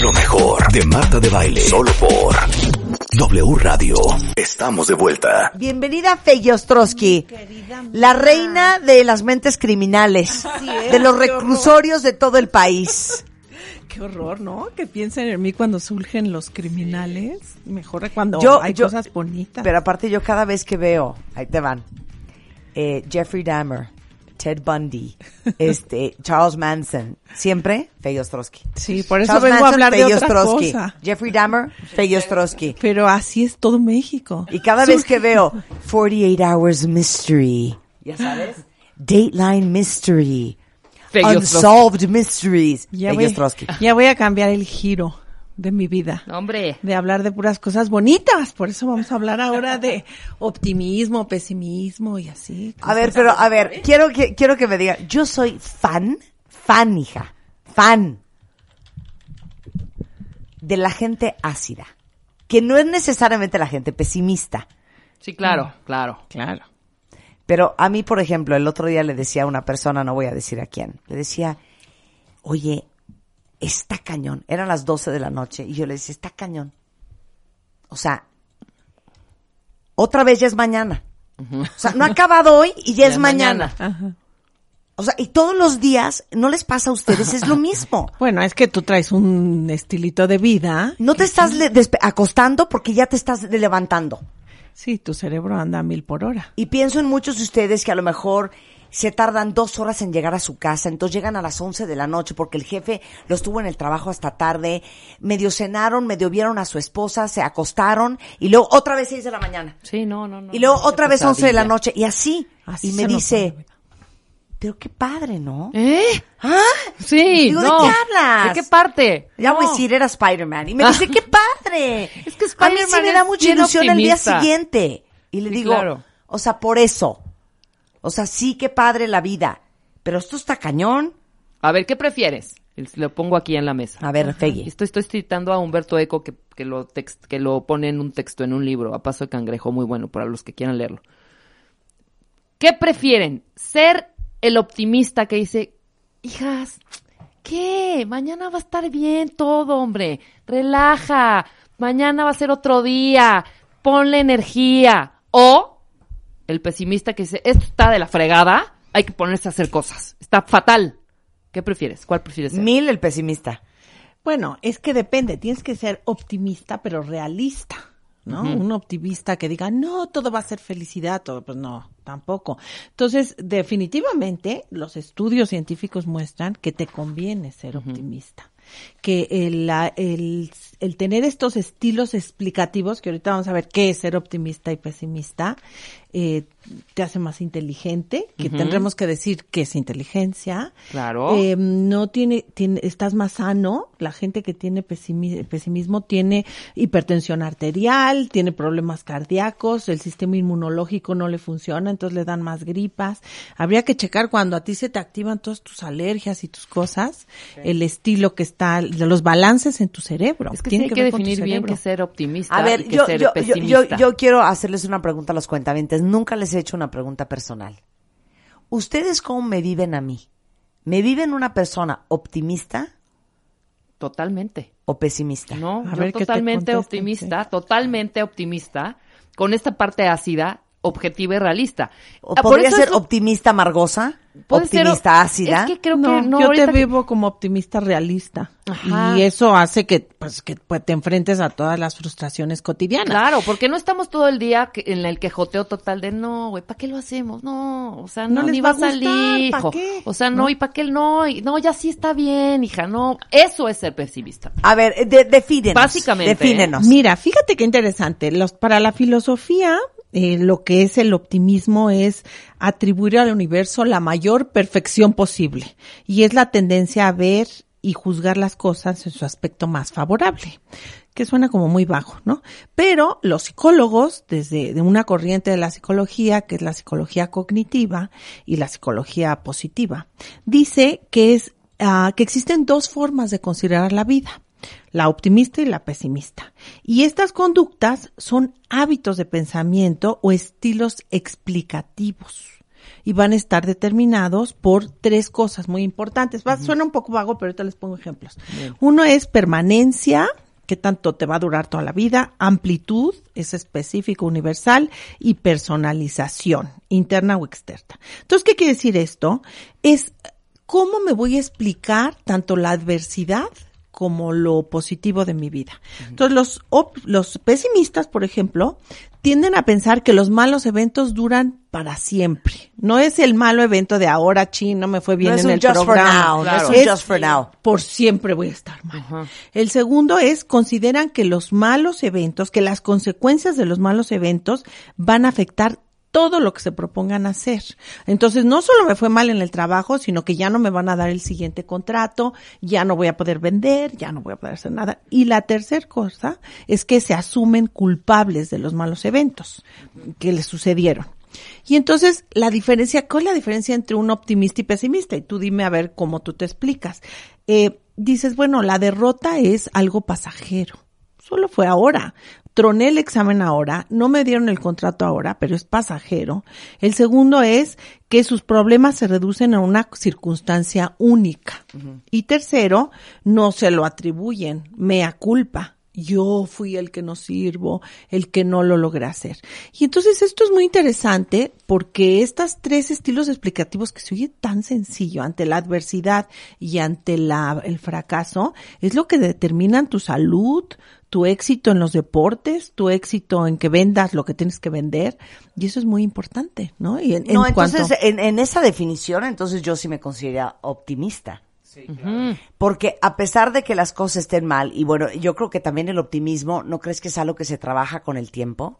Lo mejor de Marta de Baile. Solo por W Radio. Estamos de vuelta. Bienvenida Fey Ostrowski, la reina de las mentes criminales, de los reclusorios de todo el país. Qué horror, ¿no? Que piensen en mí cuando surgen los criminales. Mejor cuando Yo- hay yo- cosas bonitas. Pero aparte yo cada vez que veo, ahí te van, eh, Jeffrey Dahmer, Ted Bundy, este, Charles Manson, siempre Fey Ostrowski. sí, por eso Charles vengo a hablar de otra cosa. Jeffrey Dahmer, Fey Ostrowski. Pero así es todo México. Y cada vez que veo 48 Hours Mystery, ya sabes, Dateline Mystery. Unsolved Mysteries, ya voy, ya voy a cambiar el giro de mi vida. Hombre, De hablar de puras cosas bonitas. Por eso vamos a hablar ahora de optimismo, pesimismo y así. A ver, pero a ver, quiero que quiero que me diga, yo soy fan, fan hija, fan de la gente ácida, que no es necesariamente la gente pesimista, sí, claro, claro. Claro. pero a mí, por ejemplo, el otro día le decía a una persona, no voy a decir a quién, le decía, "Oye, está cañón." Eran las 12 de la noche y yo le decía, "Está cañón." O sea, otra vez ya es mañana. O sea, no ha acabado hoy y ya, Ya es mañana. mañana. Ajá. O sea, y todos los días, ¿no les pasa a ustedes? Es lo mismo. Bueno, es que tú traes un estilito de vida. No te estás acostando porque ya te estás levantando. Sí, tu cerebro anda a mil por hora. Y pienso en muchos de ustedes que a lo mejor se tardan dos horas en llegar a su casa, entonces llegan a las 11 de la noche porque el jefe los tuvo en el trabajo hasta tarde, medio cenaron, medio vieron a su esposa, se acostaron y luego otra vez 6 de la mañana. Sí, no, no, no. Y luego otra vez 11 de la noche y así. Así y me dice, pero qué padre, ¿no? ¿Eh? ¿Ah? Sí, Digo, no. ¿de qué hablas? ¿De qué parte? Ya voy a decir, era Spider-Man. Y me dice, qué padre. Es que A mí sí Spider-Man me da mucha ilusión el día siguiente. Y le Sí, digo, claro. o sea, por eso. O sea, sí, qué padre la vida. Pero esto está cañón. A ver, ¿qué prefieres? Lo pongo aquí en la mesa. A ver, Fegui. Estoy, estoy citando a Humberto Eco que, que, lo text- que lo pone en un texto, en un libro, a paso de cangrejo, muy bueno para los que quieran leerlo. ¿Qué prefieren? ¿Ser el optimista que dice, hijas, ¿qué? Mañana va a estar bien todo, hombre. Relaja. Mañana va a ser otro día. Ponle energía. O el pesimista que dice, esto está de la fregada, hay que ponerse a hacer cosas. Está fatal. ¿Qué prefieres? ¿Cuál prefieres ser? Mil el pesimista. Bueno, es que depende, tienes que ser optimista, pero realista, ¿no? Un optimista que diga, no, todo va a ser felicidad, todo, pues no, tampoco. Entonces, definitivamente, los estudios científicos muestran que te conviene ser optimista. Que el, el, el tener estos estilos explicativos, que ahorita vamos a ver qué es ser optimista y pesimista, eh, te hace más inteligente, que tendremos que decir qué es inteligencia. Claro. Eh, no tiene, tiene, estás más sano. La gente que tiene pesimi- pesimismo tiene hipertensión arterial, tiene problemas cardíacos, el sistema inmunológico no le funciona, entonces le dan más gripas. Habría que checar cuando a ti se te activan todas tus alergias y tus cosas, el estilo que está, los balances en tu cerebro. Es que Tiene sí hay que definir bien es ser optimista A ver, y qué yo, ser yo, yo, pesimista. yo, yo quiero hacerles una pregunta a los cuentavientes. Nunca les he hecho una pregunta personal. ¿Ustedes cómo me viven a mí? ¿Me viven una persona optimista Totalmente. o pesimista? No, A yo ver totalmente optimista, totalmente optimista, con esta parte ácida, objetiva y realista. ¿O Ah, podría ser es optimista ser- ¿Optimista ácida? Es que creo no, que no, yo te que- vivo como optimista realista. Ajá. Y eso hace que, pues, que pues, te enfrentes a todas las frustraciones cotidianas. Claro, porque no estamos todo el día que- en el quejoteo total de no, güey, ¿para qué lo hacemos? No, o sea, no, No les ni va a gustar, salir, ¿pa' hijo. qué? O sea, no, ¿No? ¿y para qué no? Y, no, ya sí está bien, hija, no. Eso es ser pesimista. A ver, de, defínenos. Básicamente, Defínenos. Mira, fíjate qué interesante. Los, para la filosofía, eh, lo que es el optimismo es atribuir al universo la mayor perfección posible. Y es la tendencia a ver y juzgar las cosas en su aspecto más favorable, que suena como muy bajo, ¿no? Pero los psicólogos, desde de una corriente de la psicología, que es la psicología cognitiva y la psicología positiva, dice que es ah, que existen dos formas de considerar la vida la optimista y la pesimista. Y estas conductas son hábitos de pensamiento o estilos explicativos. y van a estar determinados por tres cosas muy importantes. Va, Suena un poco vago, pero ahorita les pongo ejemplos. Uno es permanencia, que tanto te va a durar toda la vida, amplitud, es específico, universal, y personalización, interna o externa. Entonces, ¿qué quiere decir esto? Es cómo me voy a explicar tanto la adversidad como lo positivo de mi vida. Entonces, los, op- los pesimistas, por ejemplo, tienden a pensar que los malos eventos duran para siempre. No es el malo evento de ahora, chin, no me fue bien no es en el just for now, no es un Es just for now. por siempre voy a estar mal. El segundo es, consideran que los malos eventos, que las consecuencias de los malos eventos van a afectar todo lo que se propongan hacer. Entonces, no solo me fue mal en el trabajo, sino que ya no me van a dar el siguiente contrato, ya no voy a poder vender, ya no voy a poder hacer nada. Y la tercera cosa es que se asumen culpables de los malos eventos que les sucedieron. Y entonces, la diferencia, ¿cuál es la diferencia entre un optimista y pesimista? Y tú dime a ver cómo tú te explicas. Eh, dices, bueno, la derrota es algo pasajero. Solo fue ahora. Troné el examen ahora, no me dieron el contrato ahora, pero es pasajero. El segundo es que sus problemas se reducen a una circunstancia única. Y tercero, no se lo atribuyen, mea culpa yo fui el que no sirvo, el que no lo logré hacer. Y entonces esto es muy interesante porque estos tres estilos explicativos que se oye tan sencillo ante la adversidad y ante la, el fracaso es lo que determinan tu salud, tu éxito en los deportes, tu éxito en que vendas lo que tienes que vender. Y eso es muy importante, ¿no? Y en, No, en cuanto- entonces en, en esa definición, entonces yo sí me considero optimista. Porque a pesar de que las cosas estén mal, y bueno, yo creo que también el optimismo, ¿no crees que es algo que se trabaja con el tiempo?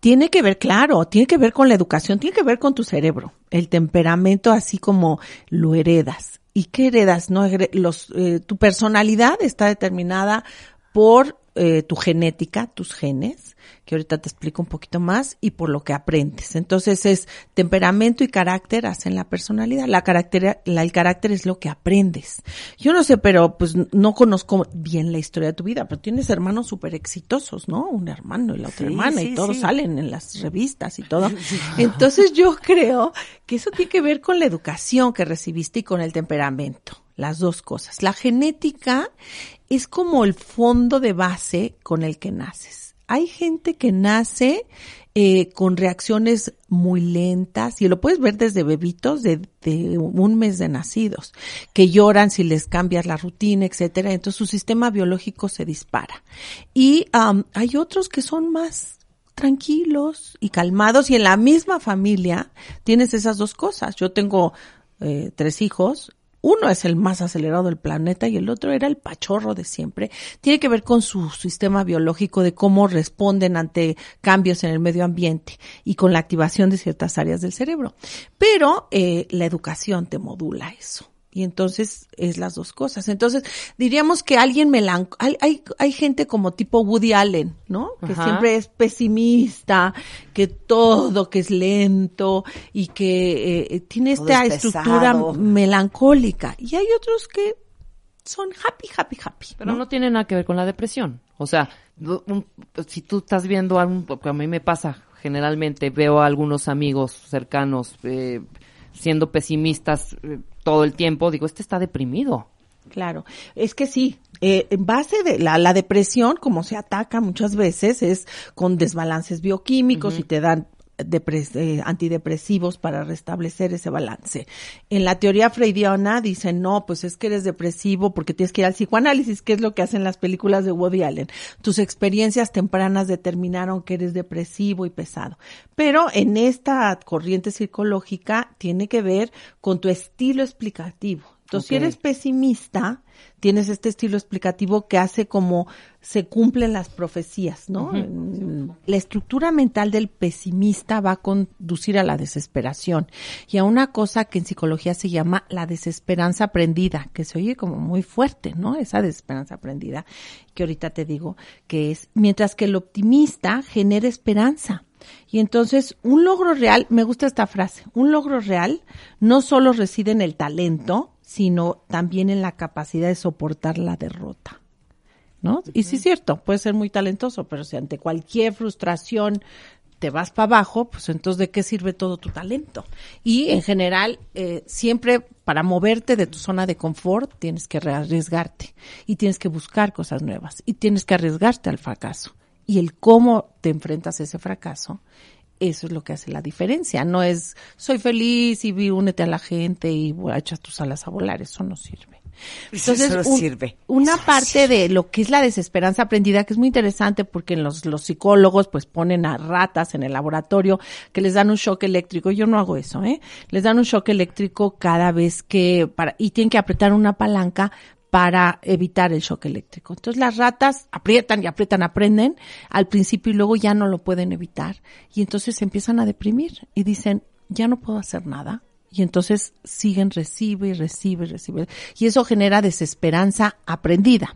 Tiene que ver, claro, tiene que ver con la educación, tiene que ver con tu cerebro, el temperamento así como lo heredas. ¿Y qué heredas? No los, eh, tu personalidad está determinada por eh, tu genética, tus genes, que ahorita te explico un poquito más, y por lo que aprendes. Entonces es temperamento y carácter hacen la personalidad. La carácter, la, el carácter es lo que aprendes. Yo no sé, pero pues no conozco bien la historia de tu vida, pero tienes hermanos súper exitosos, ¿no? Un hermano y la otra Sí, hermana sí, y todos sí. salen en las revistas y todo. Entonces yo creo que eso tiene que ver con la educación que recibiste y con el temperamento. Las dos cosas. La genética es como el fondo de base con el que naces. Hay gente que nace eh, con reacciones muy lentas y lo puedes ver desde bebitos de, de un mes de nacidos que lloran si les cambias la rutina, etcétera. Entonces su sistema biológico se dispara. Y am, hay otros que son más tranquilos y calmados y en la misma familia tienes esas dos cosas. Yo tengo eh, tres hijos. Uno es el más acelerado del planeta y el otro era el pachorro de siempre. Tiene que ver con su sistema biológico de cómo responden ante cambios en el medio ambiente y con la activación de ciertas áreas del cerebro. Pero eh, la educación te modula eso. Y entonces es las dos cosas. Entonces diríamos que alguien melancólico, hay, hay, hay gente como tipo Woody Allen, ¿no? Que Ajá. siempre es pesimista, que todo, que es lento y que eh, tiene Todo esta es estructura melancólica. Y hay otros que son happy, happy, happy. Pero ¿no? no tiene nada que ver con la depresión. O sea, un- si tú estás viendo algún, porque a mí me pasa generalmente, veo a algunos amigos cercanos eh, siendo pesimistas eh, todo el tiempo, digo, este está deprimido. Claro, es que sí, eh, en base de la, la depresión, como se ataca muchas veces, es con desbalances bioquímicos y te dan eh, antidepresivos para restablecer ese balance. En la teoría freudiana dicen, no, pues es que eres depresivo porque tienes que ir al psicoanálisis, que es lo que hacen las películas de Woody Allen. Tus experiencias tempranas determinaron que eres depresivo y pesado. Pero en esta corriente psicológica tiene que ver con tu estilo explicativo. Entonces, si eres pesimista, tienes este estilo explicativo que hace como se cumplen las profecías, ¿no? Mm, La estructura mental del pesimista va a conducir a la desesperación y a una cosa que en psicología se llama la desesperanza aprendida, que se oye como muy fuerte, ¿no? Esa desesperanza aprendida, que ahorita te digo que es, mientras que el optimista genera esperanza. Y entonces, un logro real, me gusta esta frase, un logro real no solo reside en el talento, sino también en la capacidad de soportar la derrota. ¿No? Y sí es cierto, puede ser muy talentoso, pero si ante cualquier frustración te vas para abajo, pues entonces ¿de qué sirve todo tu talento? Y en general, eh, siempre para moverte de tu zona de confort tienes que arriesgarte y tienes que buscar cosas nuevas y tienes que arriesgarte al fracaso. Y el cómo te enfrentas a ese fracaso, eso es lo que hace la diferencia. No es soy feliz y vi, únete a la gente y bueno, echas tus alas a volar, eso no sirve. Entonces, Eso no un- sirve. una Eso parte sirve. de lo que es la desesperanza aprendida, que es muy interesante porque los, los psicólogos pues ponen a ratas en el laboratorio que les dan un shock eléctrico. Yo no hago eso, ¿eh? Les dan un shock eléctrico cada vez que, para, y tienen que apretar una palanca para evitar el shock eléctrico. Entonces las ratas aprietan y aprietan, aprenden al principio y luego ya no lo pueden evitar. Y entonces se empiezan a deprimir y dicen, ya no puedo hacer nada. Y entonces siguen, recibe y recibe y recibe. Y eso genera desesperanza aprendida.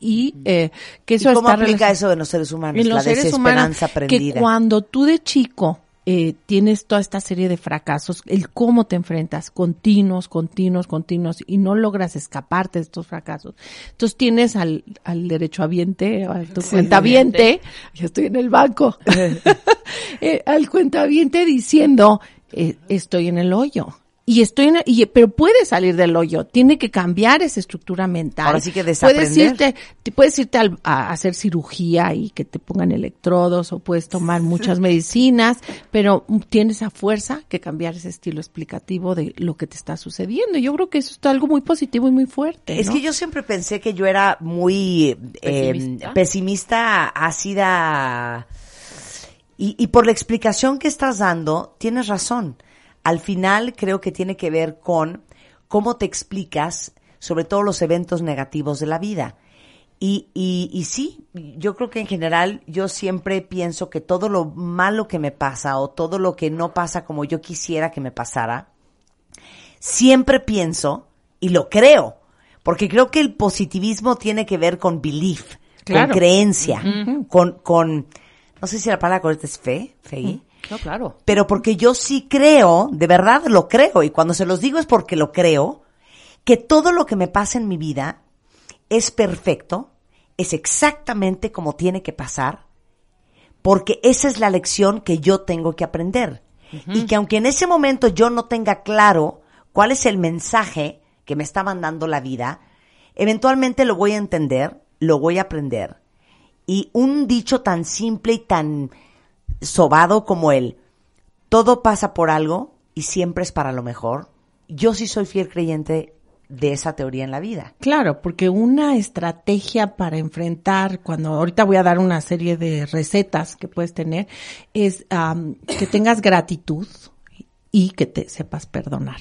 Y eh, que eso ¿Y cómo está aplica eso en los seres humanos? en los la seres humanos, desesperanza aprendida. que cuando tú de chico eh, tienes toda esta serie de fracasos, el cómo te enfrentas continuos, continuos, continuos y no logras escaparte de estos fracasos. Entonces tienes al, al derechohabiente, a tu cuentaviente, yo estoy en el banco, eh, al cuentaviente diciendo, eh, estoy en el hoyo. Y estoy en, y, pero puede salir del hoyo, tiene que cambiar esa estructura mental. Ahora sí que Puedes desaprender. irte, te puedes irte al- a hacer cirugía y que te pongan electrodos o puedes tomar muchas medicinas, pero tienes a fuerza que cambiar ese estilo explicativo de lo que te está sucediendo. Yo creo que eso es algo muy positivo y muy fuerte. Es que yo siempre pensé que yo era muy eh, ¿Pesimista? pesimista, ácida. Y, y por la explicación que estás dando, tienes razón. Al final creo que tiene que ver con cómo te explicas sobre todo los eventos negativos de la vida. Y, y, y sí, yo creo que en general yo siempre pienso que todo lo malo que me pasa o todo lo que no pasa como yo quisiera que me pasara, siempre pienso y lo creo, porque creo que el positivismo tiene que ver con belief, Claro. con creencia, con, con, no sé si la palabra correcta es fe, fe, No, claro. pero porque yo sí creo, de verdad lo creo, y cuando se los digo es porque lo creo, que todo lo que me pasa en mi vida es perfecto, es exactamente como tiene que pasar, porque esa es la lección que yo tengo que aprender. Y que aunque en ese momento yo no tenga claro cuál es el mensaje que me está mandando la vida, eventualmente lo voy a entender, lo voy a aprender. Y un dicho tan simple y tan sobado como el todo pasa por algo y siempre es para lo mejor, yo sí soy fiel creyente de esa teoría en la vida. Claro, porque una estrategia para enfrentar, cuando ahorita voy a dar una serie de recetas que puedes tener, es am, que tengas gratitud y que te sepas perdonar.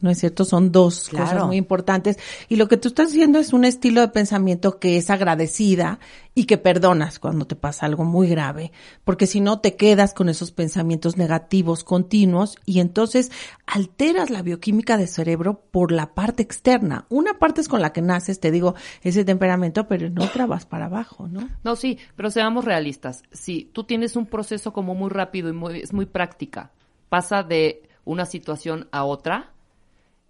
¿No es cierto? Son dos Claro. cosas muy importantes. Y lo que tú estás haciendo es un estilo de pensamiento que es agradecida y que perdonas cuando te pasa algo muy grave. Porque si no, te quedas con esos pensamientos negativos continuos y entonces alteras la bioquímica del cerebro por la parte externa. Una parte es con la que naces, te digo, ese temperamento, pero en otra vas para abajo, ¿no? No, sí, pero seamos realistas. Si tú tienes un proceso como muy rápido y muy, es muy práctica, pasa de una situación a otra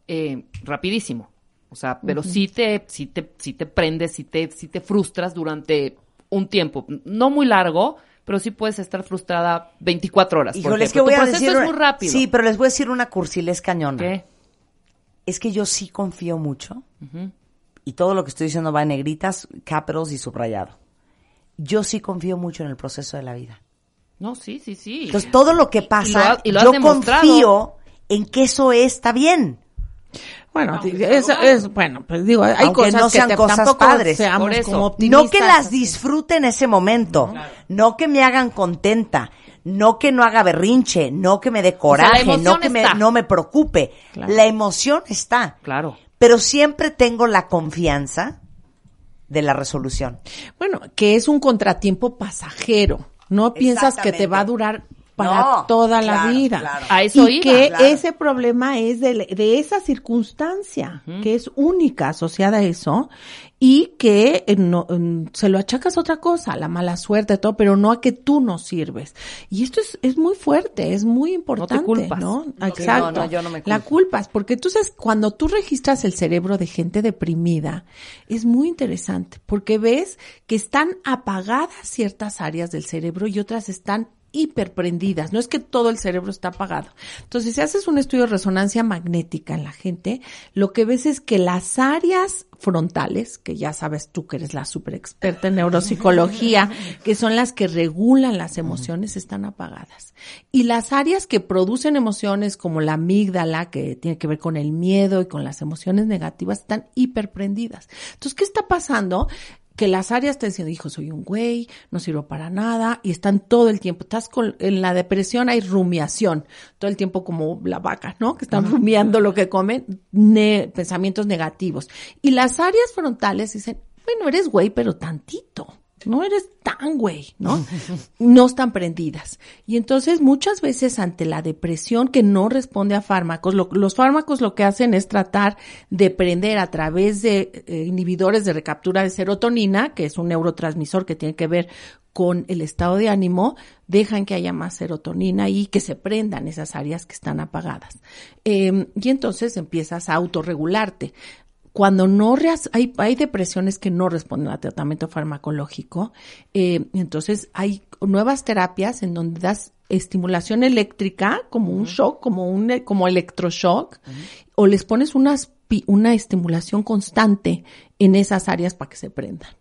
eh, rapidísimo. O sea, pero sí te, sí te, sí te prendes, sí te, sí te frustras durante un tiempo. No muy largo, pero sí puedes estar frustrada 24 horas. por Híjole, es que voy tu a decir... es muy rápido. Sí, pero les voy a decir una cursilés cañona. ¿Qué? Es que yo sí confío mucho. Y todo lo que estoy diciendo va en negritas, capitals y subrayado. Yo sí confío mucho en el proceso de la vida. No, sí, sí, sí. Entonces, todo lo que y pasa, lo ha- y lo has yo confío en que eso está bien. Bueno, es, es, bueno, pues digo, hay Aunque cosas no que sean te- cosas tampoco padres. seamos Por eso. como optimistas. No que las disfrute en ese momento, no que me hagan contenta, no que no haga berrinche, no que me dé coraje, no que me, no me preocupe. Claro. La emoción está, Claro. pero siempre tengo la confianza de la resolución. Bueno, que es un contratiempo pasajero. No piensas que te va a durar para No, toda la claro, vida. claro. A eso y iba, que claro. ese problema es de, de esa circunstancia, que es única asociada a eso, y que eh, no, mm, se lo achacas a otra cosa, a la mala suerte, todo, pero no a que tú no sirves. Y esto es, es muy fuerte, es muy importante, culpas. ¿no? No, Exacto. no, yo no me La culpo. culpas, porque tú sabes, cuando tú registras el cerebro de gente deprimida, es muy interesante, porque ves que están apagadas ciertas áreas del cerebro y otras están hiperprendidas, no es que todo el cerebro está apagado. Entonces, si haces un estudio de resonancia magnética en la gente, lo que ves es que las áreas frontales, que ya sabes tú que eres la super experta en neuropsicología, que son las que regulan las emociones, están apagadas. Y las áreas que producen emociones, como la amígdala, que tiene que ver con el miedo y con las emociones negativas, están hiperprendidas. Entonces, ¿qué está pasando? Que las áreas te dicen, hijo, soy un güey, no sirvo para nada, y están todo el tiempo. Estás con, en la depresión hay rumiación, todo el tiempo como la vaca, ¿no? Que están rumiando lo que comen, pensamientos negativos. Y las áreas frontales dicen, bueno, eres güey, pero tantito no eres tan güey, ¿no? No están prendidas. Y entonces muchas veces ante la depresión que no responde a fármacos, los fármacos lo que hacen es tratar de prender a través de eh, inhibidores de recaptura de serotonina, que es un neurotransmisor que tiene que ver con el estado de ánimo, dejan que haya más serotonina y que se prendan esas áreas que están apagadas. Em, y entonces empiezas a autorregularte cuando no hay, hay depresiones que no responden al tratamiento farmacológico, eh, entonces hay nuevas terapias en donde das estimulación eléctrica como un shock, como un como electroshock, o les pones unas, una estimulación constante en esas áreas para que se prendan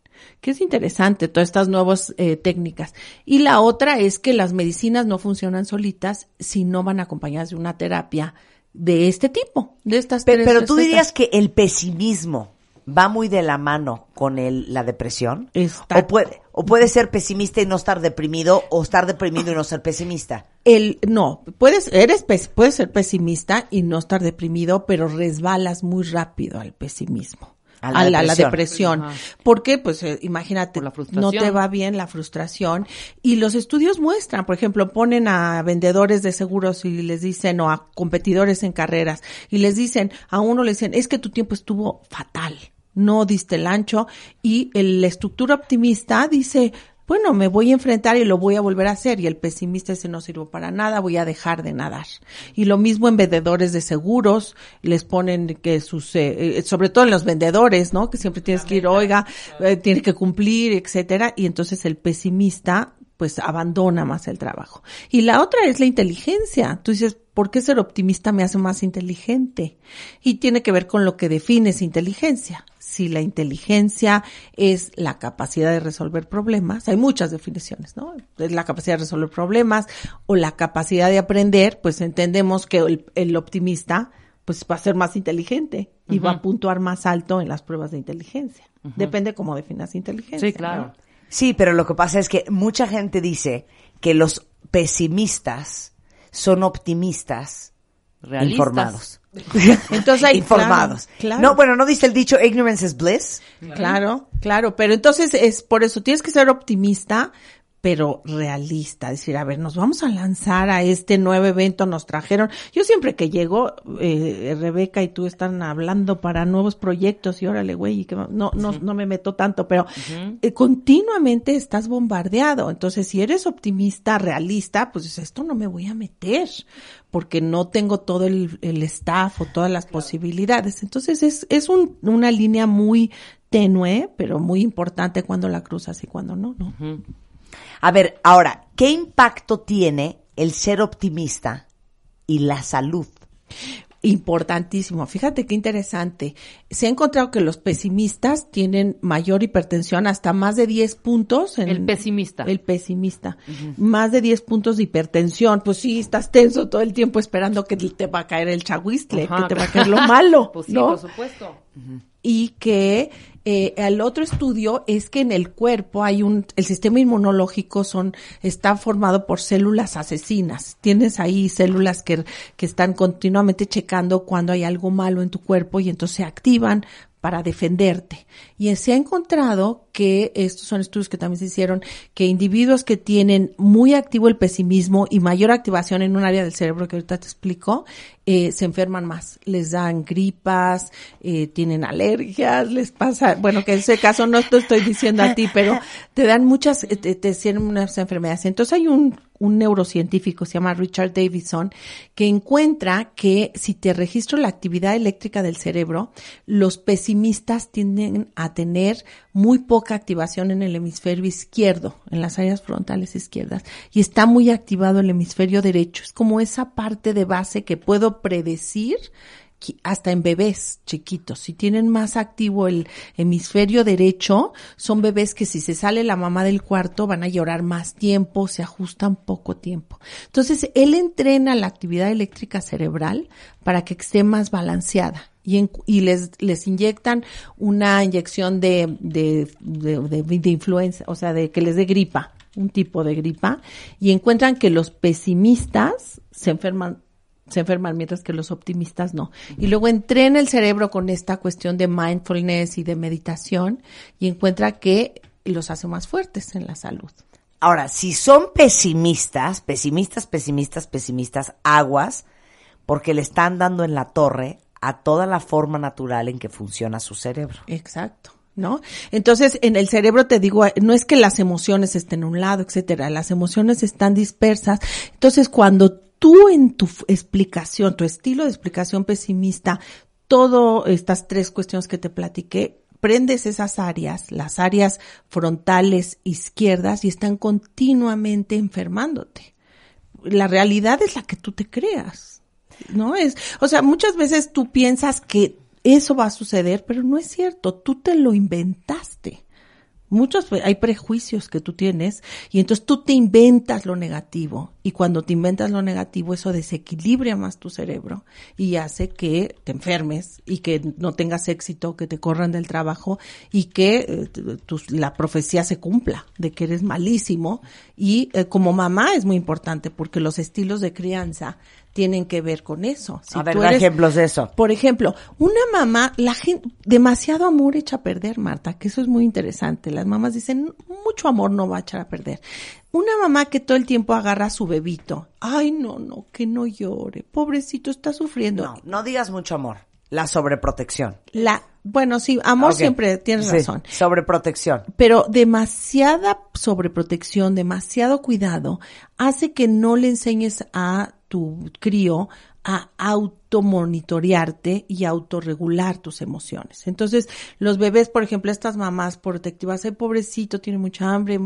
que es interesante todas estas nuevas eh, técnicas. Y la otra es que las medicinas no funcionan solitas si no van acompañadas de una terapia de este tipo, de estas Pero, pero tú dirías que el pesimismo va muy de la mano con el, la depresión. O puede, o puede ser pesimista y no estar deprimido, o estar deprimido y no ser pesimista. El, no, puedes, eres, puedes ser pesimista y no estar deprimido, pero resbalas muy rápido al pesimismo a la, depresión. Porque, pues, eh, imagínate, no te va bien la frustración. Y los estudios muestran, por ejemplo, ponen a vendedores de seguros y les dicen, o a competidores en carreras, y les dicen, a uno le dicen, es que tu tiempo estuvo fatal, no diste el ancho, y la estructura optimista dice, bueno, me voy a enfrentar y lo voy a volver a hacer. Y el pesimista ese no sirvo para nada, voy a dejar de nadar. Y lo mismo en vendedores de seguros, les ponen que sus, eh, sobre todo en los vendedores, ¿no? Que siempre tienes que ir, oiga, eh, tiene que cumplir, etcétera. Y entonces el pesimista, pues abandona más el trabajo. Y la otra es la inteligencia. Tú dices, ¿por qué ser optimista me hace más inteligente? Y tiene que ver con lo que defines inteligencia si la inteligencia es la capacidad de resolver problemas, hay muchas definiciones, ¿no? Es la capacidad de resolver problemas o la capacidad de aprender, pues entendemos que el, optimista pues va a ser más inteligente y va a puntuar más alto en las pruebas de inteligencia. Depende cómo definas inteligencia. Sí, claro. Sí, pero lo que pasa es que mucha gente dice que los pesimistas son optimistas informados. Entonces hay informados. No, bueno, no dice el dicho ignorance is bliss. Claro, claro, pero entonces es por eso tienes que ser optimista, pero realista, decir, a ver, nos vamos a lanzar a este nuevo evento, nos trajeron, yo siempre que llego, eh, Rebeca y tú están hablando para nuevos proyectos y órale, güey, y que no, no, no me meto tanto, pero eh, continuamente estás bombardeado, entonces si eres optimista, realista, pues esto no me voy a meter, porque no tengo todo el, el staff o todas las posibilidades, entonces es, es un, una línea muy tenue, pero muy importante cuando la cruzas y cuando no, ¿no? A ver, ahora, ¿qué impacto tiene el ser optimista y la salud? Importantísimo. Fíjate qué interesante. Se ha encontrado que los pesimistas tienen mayor hipertensión, hasta más de 10 puntos. En el pesimista. El pesimista. Más de 10 puntos de hipertensión. Pues sí, estás tenso todo el tiempo esperando que te va a caer el chahuistle, que te va a caer lo malo. pues sí, ¿no? por supuesto. Y que eh, el otro estudio es que en el cuerpo hay un, el sistema inmunológico son, está formado por células asesinas. Tienes ahí células que, que están continuamente checando cuando hay algo malo en tu cuerpo y entonces se activan para defenderte. Y se ha encontrado que estos son estudios que también se hicieron, que individuos que tienen muy activo el pesimismo y mayor activación en un área del cerebro que ahorita te explico, eh, se enferman más, les dan gripas, eh, tienen alergias, les pasa, bueno, que en ese caso no te estoy diciendo a ti, pero te dan muchas, eh, te, te unas enfermedades. Entonces hay un, un neurocientífico, se llama Richard Davidson, que encuentra que si te registro la actividad eléctrica del cerebro, los pesimistas tienden a tener muy poca activación en el hemisferio izquierdo, en las áreas frontales izquierdas, y está muy activado el hemisferio derecho. Es como esa parte de base que puedo predecir hasta en bebés chiquitos, si tienen más activo el hemisferio derecho, son bebés que si se sale la mamá del cuarto van a llorar más tiempo, se ajustan poco tiempo. Entonces, él entrena la actividad eléctrica cerebral para que esté más balanceada y, y les, les inyectan una inyección de, de, de, de influenza, o sea, de que les dé gripa, un tipo de gripa, y encuentran que los pesimistas se enferman se enferman mientras que los optimistas no. Y luego entrena el cerebro con esta cuestión de mindfulness y de meditación y encuentra que los hace más fuertes en la salud. Ahora, si son pesimistas, pesimistas, pesimistas, pesimistas, aguas, porque le están dando en la torre a toda la forma natural en que funciona su cerebro. Exacto. ¿no? Entonces, en el cerebro te digo, no es que las emociones estén a un lado, etcétera, las emociones están dispersas. Entonces, cuando tú en tu explicación, tu estilo de explicación pesimista, todas estas tres cuestiones que te platiqué, prendes esas áreas, las áreas frontales izquierdas y están continuamente enfermándote. La realidad es la que tú te creas. ¿No? Es, o sea, muchas veces tú piensas que eso va a suceder, pero no es cierto, tú te lo inventaste. Muchos, hay prejuicios que tú tienes y entonces tú te inventas lo negativo y cuando te inventas lo negativo eso desequilibra más tu cerebro y hace que te enfermes y que no tengas éxito, que te corran del trabajo y que eh, la profecía se cumpla de que eres malísimo y eh, como mamá es muy importante porque los estilos de crianza tienen que ver con eso. Si a ver, ejemplos de eso. Por ejemplo, una mamá, la gente, demasiado amor echa a perder, Marta, que eso es muy interesante. Las mamás dicen, mucho amor no va a echar a perder. Una mamá que todo el tiempo agarra a su bebito. Ay, no, no, que no llore. Pobrecito, está sufriendo. No, no digas mucho amor. La sobreprotección. La, bueno, sí, amor siempre tienes razón. Sobreprotección. Pero demasiada sobreprotección, demasiado cuidado, hace que no le enseñes a tu crío a automonitorearte y autorregular tus emociones. Entonces, los bebés, por ejemplo, estas mamás protectivas, el pobrecito tiene mucha hambre,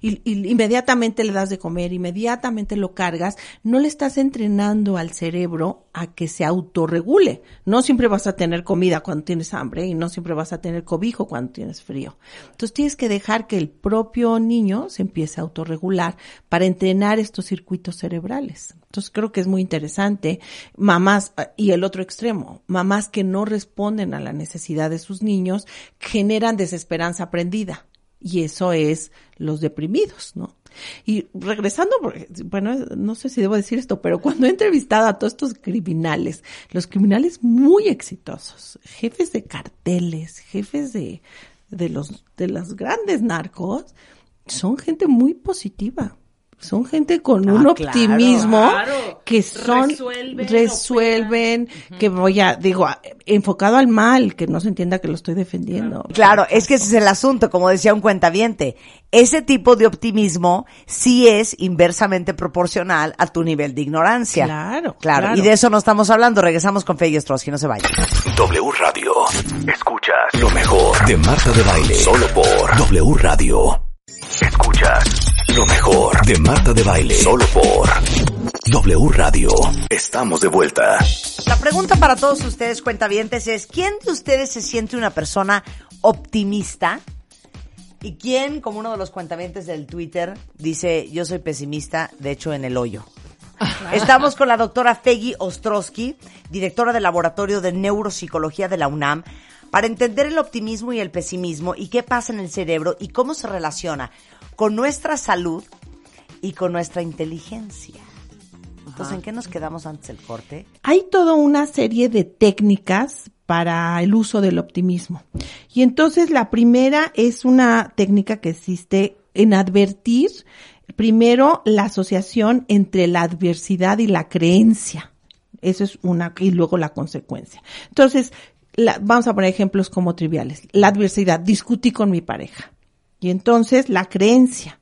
y, y, inmediatamente le das de comer, inmediatamente lo cargas, no le estás entrenando al cerebro a que se autorregule. No siempre vas a tener comida cuando tienes hambre y no siempre vas a tener cobijo cuando tienes frío. Entonces, tienes que dejar que el propio niño se empiece a autorregular para entrenar estos circuitos cerebrales. Entonces, creo que es muy interesante. Mamás y el otro extremo, mamás que no responden a la necesidad de sus niños generan desesperanza aprendida. Y eso es los deprimidos, ¿no? Y regresando, bueno, no sé si debo decir esto, pero cuando he entrevistado a todos estos criminales, los criminales muy exitosos, jefes de carteles, jefes de, de los, de los grandes narcos, son gente muy positiva son gente con un ah, optimismo que son resuelven, que voy a digo enfocado al mal que no se entienda que lo estoy defendiendo. Claro es que ese es el asunto como decía un cuentaviente ese tipo de optimismo sí es inversamente proporcional a tu nivel de ignorancia. Claro claro, y de eso no estamos hablando regresamos con Fey Ostrowski no se vayan W Radio escuchas lo mejor de Marta de Baile solo por W Radio. Escuchas lo mejor de Marta de Baile. Solo por W Radio. Estamos de vuelta. La pregunta para todos ustedes, cuentavientes, es ¿quién de ustedes se siente una persona optimista? ¿Y quién, como uno de los cuentavientes del Twitter, dice yo soy pesimista, de hecho en el hoyo? Estamos con la doctora Feggy Ostrowski, directora del Laboratorio de Neuropsicología de la UNAM, para entender el optimismo y el pesimismo y qué pasa en el cerebro y cómo se relaciona con nuestra salud y con nuestra inteligencia. Entonces, ¿en qué nos quedamos antes del corte? Hay toda una serie de técnicas para el uso del optimismo. Y entonces la primera es una técnica que existe en advertir primero la asociación entre la adversidad y la creencia. Eso es una, y luego la consecuencia. Entonces, vamos a poner ejemplos como triviales. La adversidad, discutí con mi pareja. Y entonces la creencia,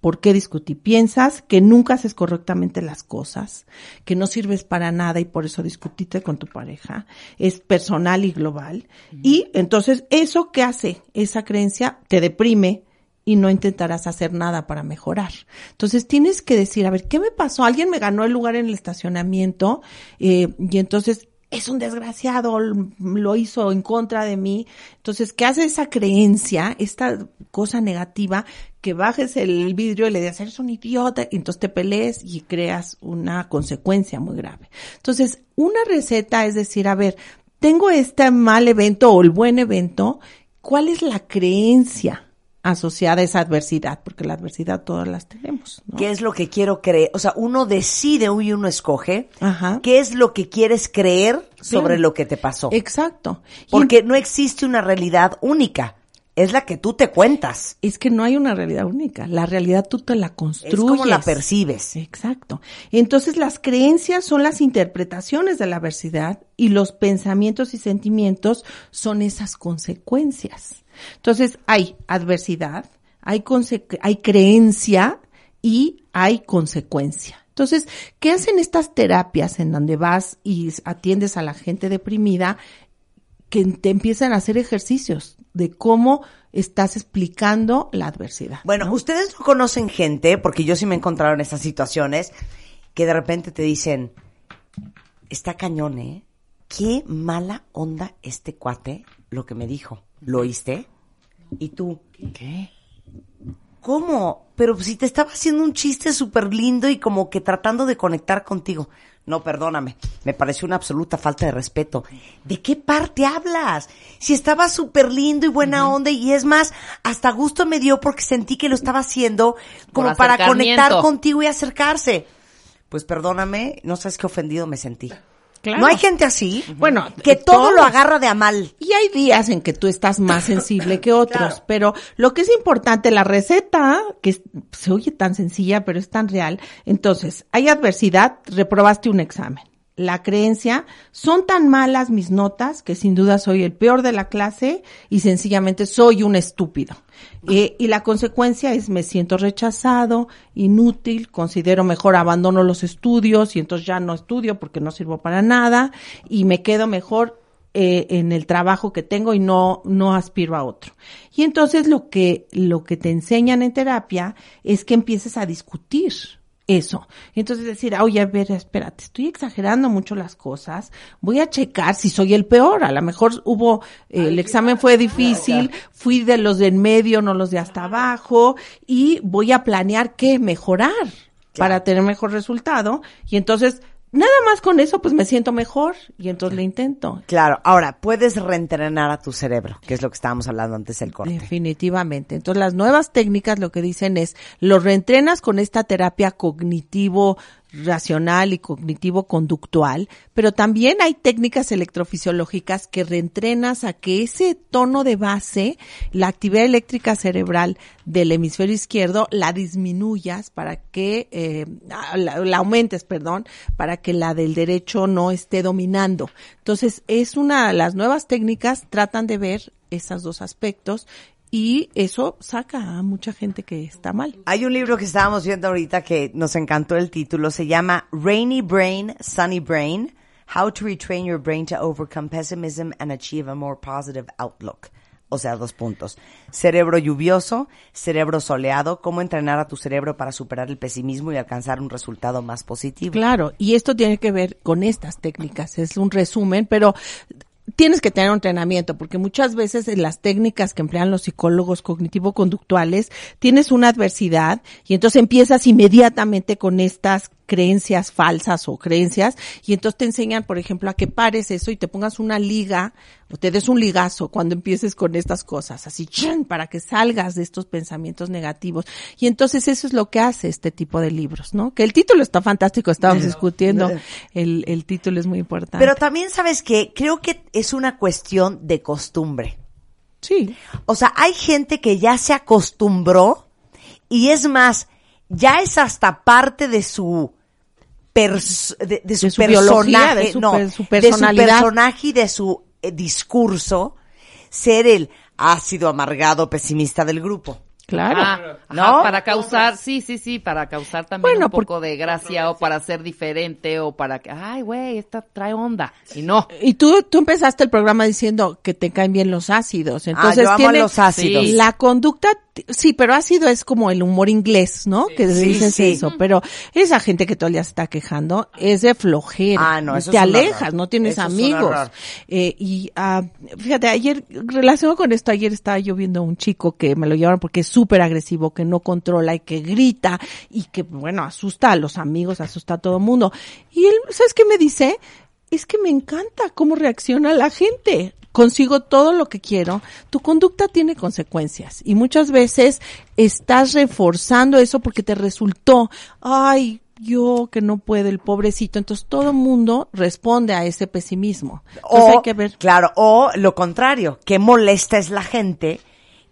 ¿Por qué discutí? Piensas que nunca haces correctamente las cosas, que no sirves para nada y por eso discutiste con tu pareja. Es personal y global. Y entonces eso que hace esa creencia te deprime y no intentarás hacer nada para mejorar. Entonces tienes que decir, a ver, ¿qué me pasó? Alguien me ganó el lugar en el estacionamiento eh, y entonces es un desgraciado, lo hizo en contra de mí. Entonces, ¿qué hace esa creencia, esta cosa negativa? Que bajes el vidrio y le digas, eres un idiota, y entonces te pelees y creas una consecuencia muy grave. Entonces, una receta es decir, a ver, tengo este mal evento o el buen evento, ¿cuál es la creencia? Asociada a esa adversidad, porque la adversidad todas las tenemos. ¿no? ¿Qué es lo que quiero creer? O sea, uno decide y uno escoge Ajá. qué es lo que quieres creer sobre lo que te pasó. Exacto. Y Porque no existe una realidad única. Es la que tú te cuentas. es que no hay una realidad única. La realidad tú te la construyes. Es como la percibes. Exacto. Entonces las creencias son las interpretaciones de la adversidad y los pensamientos y sentimientos son esas consecuencias. Entonces hay adversidad, hay, hay creencia y hay consecuencia. Entonces, ¿qué hacen estas terapias en donde vas y atiendes a la gente deprimida? que te empiezan a hacer ejercicios de cómo estás explicando la adversidad. Bueno, ustedes no conocen gente, porque yo sí me he encontrado en estas situaciones, que de repente te dicen, está cañón, ¿eh? Qué mala onda este cuate, lo que me dijo. ¿Lo oíste? Y tú, ¿Qué? ¿cómo? Pero si te estaba haciendo un chiste súper lindo y como que tratando de conectar contigo. No, perdóname, me pareció una absoluta falta de respeto. ¿De qué parte hablas? Si estaba súper lindo y buena onda y es más, hasta gusto me dio porque sentí que lo estaba haciendo como para conectar contigo y acercarse. Pues perdóname, no sabes qué ofendido me sentí. Claro. ¿No hay gente así? Bueno, que todo lo agarra de a mal. Y hay días en que tú estás más sensible que otros, Claro. pero lo que es importante, la receta, que se oye tan sencilla, pero es tan real. Entonces, hay adversidad, reprobaste un examen. La creencia, son tan malas mis notas que sin duda soy el peor de la clase y sencillamente soy un estúpido. Y la consecuencia es me siento rechazado, inútil, considero mejor abandono los estudios y entonces ya no estudio porque no sirvo para nada y me quedo mejor eh, en el trabajo que tengo y no, no aspiro a otro. Y entonces lo que, lo que te enseñan en terapia es que empieces a discutir eso. Entonces decir, "Ah, oye, a ver, espérate, estoy exagerando mucho las cosas, voy a checar si soy el peor, a lo mejor hubo, eh, el examen fue difícil, fui de los de en medio, no los de hasta abajo, y voy a planear qué mejorar para tener mejor resultado, y entonces, nada más con eso, pues me siento mejor, y entonces le intento. Claro, ahora, puedes reentrenar a tu cerebro, que es lo que estábamos hablando antes del corte. Definitivamente. Entonces, las nuevas técnicas lo que dicen es, lo reentrenas con esta terapia cognitivo racional y cognitivo conductual, pero también hay técnicas electrofisiológicas que reentrenas a que ese tono de base, la actividad eléctrica cerebral del hemisferio izquierdo, la disminuyas para que, eh, la, la aumentes, perdón, para que la del derecho no esté dominando. Entonces, es una, las nuevas técnicas tratan de ver esos dos aspectos y eso saca a mucha gente que está mal. Hay un libro que estábamos viendo ahorita que nos encantó el título, se llama Rainy Brain, Sunny Brain, How to Retrain Your Brain to Overcome Pessimism and Achieve a More Positive Outlook. O sea, dos puntos. Cerebro lluvioso, cerebro soleado, cómo entrenar a tu cerebro para superar el pesimismo y alcanzar un resultado más positivo. Claro, y esto tiene que ver con estas técnicas, es un resumen, pero tienes que tener un entrenamiento, porque muchas veces en las técnicas que emplean los psicólogos cognitivo-conductuales, tienes una adversidad y entonces empiezas inmediatamente con estas creencias falsas o creencias y entonces te enseñan, por ejemplo, a que pares eso y te pongas una liga o te des un ligazo cuando empieces con estas cosas, así, ¡chin! para que salgas de estos pensamientos negativos. Y entonces eso es lo que hace este tipo de libros, ¿no? Que el título está fantástico, estábamos discutiendo, el, el título es muy importante. Pero también sabes que creo que es una cuestión de costumbre. sí, O sea, hay gente que ya se acostumbró y es más, ya es hasta parte de su pers- de, de su, De su biología, personaje, de su no, de personalidad. su personaje y de su eh, discurso ser el ácido, amargado, pesimista del grupo. Claro. Ah, ajá, ¿No? Para causar, sí, sí, sí, para causar también Bueno, un poco de gracia o para ser diferente o para que, ay, güey, esta trae onda. Y no. Y tú, tú empezaste el programa diciendo que te caen bien los ácidos. Entonces Ah, yo amo tiene los ácidos. Sí. la conducta, sí, pero ácido es como el humor inglés, ¿no? Que Sí, dices sí. eso. Pero esa gente que todo el día se está quejando es de flojera. Ah, no, eso te es alejas, no tienes Eso amigos. Eh, y ah, fíjate, ayer, relacionado con esto, ayer estaba yo viendo a un chico que me lo llevaron porque es súper agresivo, que no controla y que grita y que, bueno, asusta a los amigos, asusta a todo el mundo. Y él, ¿sabes qué me dice? Es que me encanta cómo reacciona la gente. Consigo todo lo que quiero. Tu conducta tiene consecuencias y muchas veces estás reforzando eso porque te resultó, ay, yo que no puedo, el pobrecito. Entonces todo el mundo responde a ese pesimismo. Entonces O, hay que ver. claro, o lo contrario, qué molesta es la gente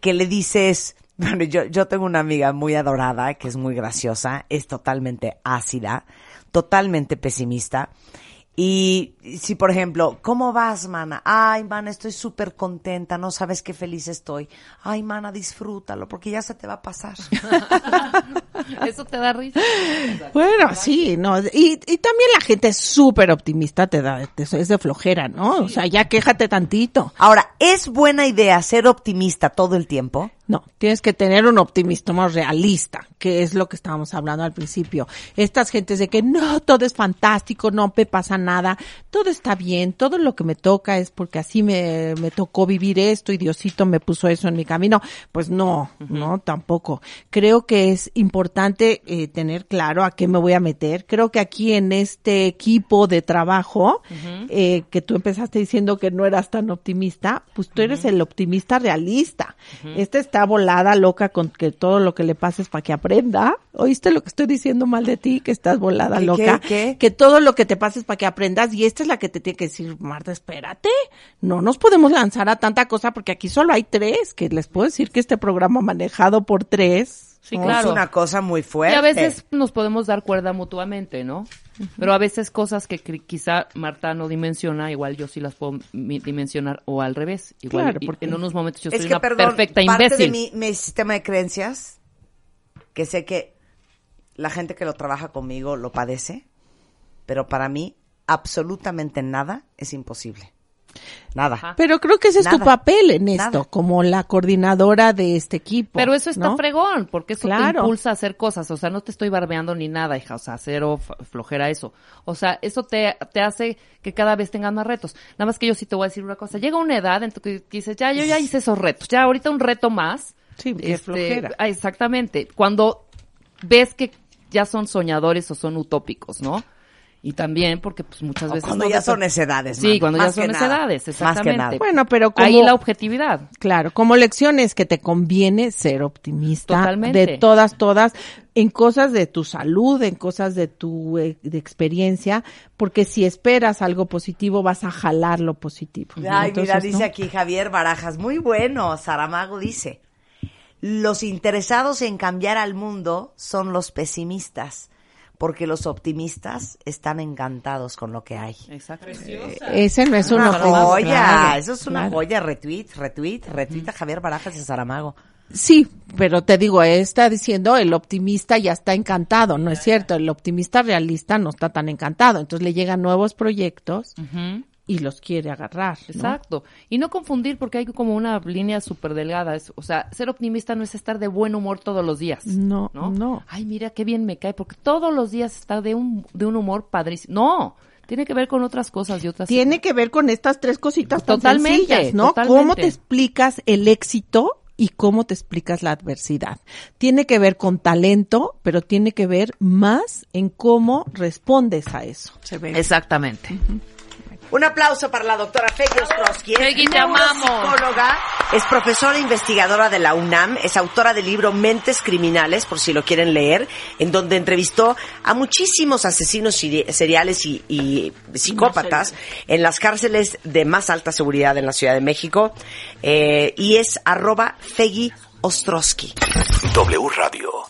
que le dices, bueno, yo, yo tengo una amiga muy adorada, que es muy graciosa, es totalmente ácida, totalmente pesimista. Y si, por ejemplo, ¿cómo vas, mana? Ay, mana, estoy súper contenta, no sabes qué feliz estoy. Ay, mana, disfrútalo, porque ya se te va a pasar. Eso te da risa. Bueno, sí, no, y, y también la gente es súper optimista, te da, eso es de flojera, ¿no? O sea, ya quéjate tantito. Ahora, ¿es buena idea ser optimista todo el tiempo? No, tienes que tener un optimismo realista, que es lo que estábamos hablando al principio. Estas gentes de que no, todo es fantástico, no me pasa nada, todo está bien, todo lo que me toca es porque así me, me tocó vivir esto y Diosito me puso eso en mi camino. Pues no, no, tampoco. Creo que es importante eh, tener claro a qué me voy a meter. Creo que aquí en este equipo de trabajo, eh, que tú empezaste diciendo que no eras tan optimista, pues tú eres el optimista realista. Esta está volada loca con que todo lo que le pases para que aprenda. ¿Oíste lo que estoy diciendo mal de ti? Que estás volada ¿Qué, loca. qué, qué? Que todo lo que te pases para que aprendas y esta es la que te tiene que decir, Marta, espérate. No nos podemos lanzar a tanta cosa porque aquí solo hay tres, que les puedo decir que este programa manejado por tres. Sí, claro. Es una cosa muy fuerte. Y a veces nos podemos dar cuerda mutuamente, ¿no? Pero a veces cosas que quizá Marta no dimensiona, igual yo sí las puedo dimensionar o al revés. Igual Claro, porque- en unos momentos yo es soy que, una perdón, perfecta parte imbécil. de mi, mi sistema de creencias, que sé que la gente que lo trabaja conmigo lo padece, pero para mí absolutamente nada es imposible. Nada. Ajá. Pero creo que ese es tu papel en esto, Nada. como la coordinadora de este equipo. Pero eso está ¿no? fregón, porque eso te impulsa a hacer cosas. O sea, no te estoy barbeando ni nada, hija. O sea, cero flojera eso. O sea, eso te, te hace que cada vez tengas más retos. Nada más que yo sí te voy a decir una cosa. Llega una edad en tu que dices, ya, yo ya hice esos retos. Ya, ahorita un reto más. Sí, es flojera. ah, exactamente. Cuando ves que ya son soñadores o son utópicos, ¿no? Y también porque pues muchas O veces... cuando no ya son necedades. Sí, cuando Más ya que son nada. necedades, Más que exactamente. nada. Bueno, pero como... Ahí la objetividad. Claro, como lección es que te conviene ser optimista Totalmente. de todas, todas, en cosas de tu salud, en cosas de tu eh, de experiencia, porque si esperas algo positivo vas a jalar lo positivo. Ay, mira, dice ¿no? aquí Javier Barajas, muy bueno, Saramago dice, los interesados en cambiar al mundo son los pesimistas, porque los optimistas están encantados con lo que hay. Exacto. Ese no es un Una optimismo, joya, claro, eso es una claro. joya, retweet, retweet, retweet a Javier Barajas y Saramago. Sí, pero te digo, está diciendo el optimista ya está encantado, no es cierto, el optimista realista no está tan encantado, entonces le llegan nuevos proyectos Ujú. Y los quiere agarrar. ¿no? Exacto. Y no confundir porque hay como una línea súper delgada. Es- o sea, ser optimista no es estar de buen humor todos los días. No, ¿no? no. Ay, mira qué bien me cae porque todos los días está de un, de un humor padrísimo. No, tiene que ver con otras cosas y otras. Tiene que ver con estas tres cositas tan Totalmente, sencillas, ¿no? totalmente. ¿Cómo te explicas el éxito y cómo te explicas la adversidad? Tiene que ver con talento, pero tiene que ver más en cómo respondes a eso. Se ve. Exactamente. Un aplauso para la doctora Feggy Ostrowski. Es Feggy, te amamos. neuropsicóloga, es profesora e investigadora de la UNAM, es autora del libro Mentes Criminales, por si lo quieren leer, en donde entrevistó a muchísimos asesinos seri- seriales y, y psicópatas en las cárceles de más alta seguridad en la Ciudad de México. Eh, y es arroba Feggy Ostrowski. W Radio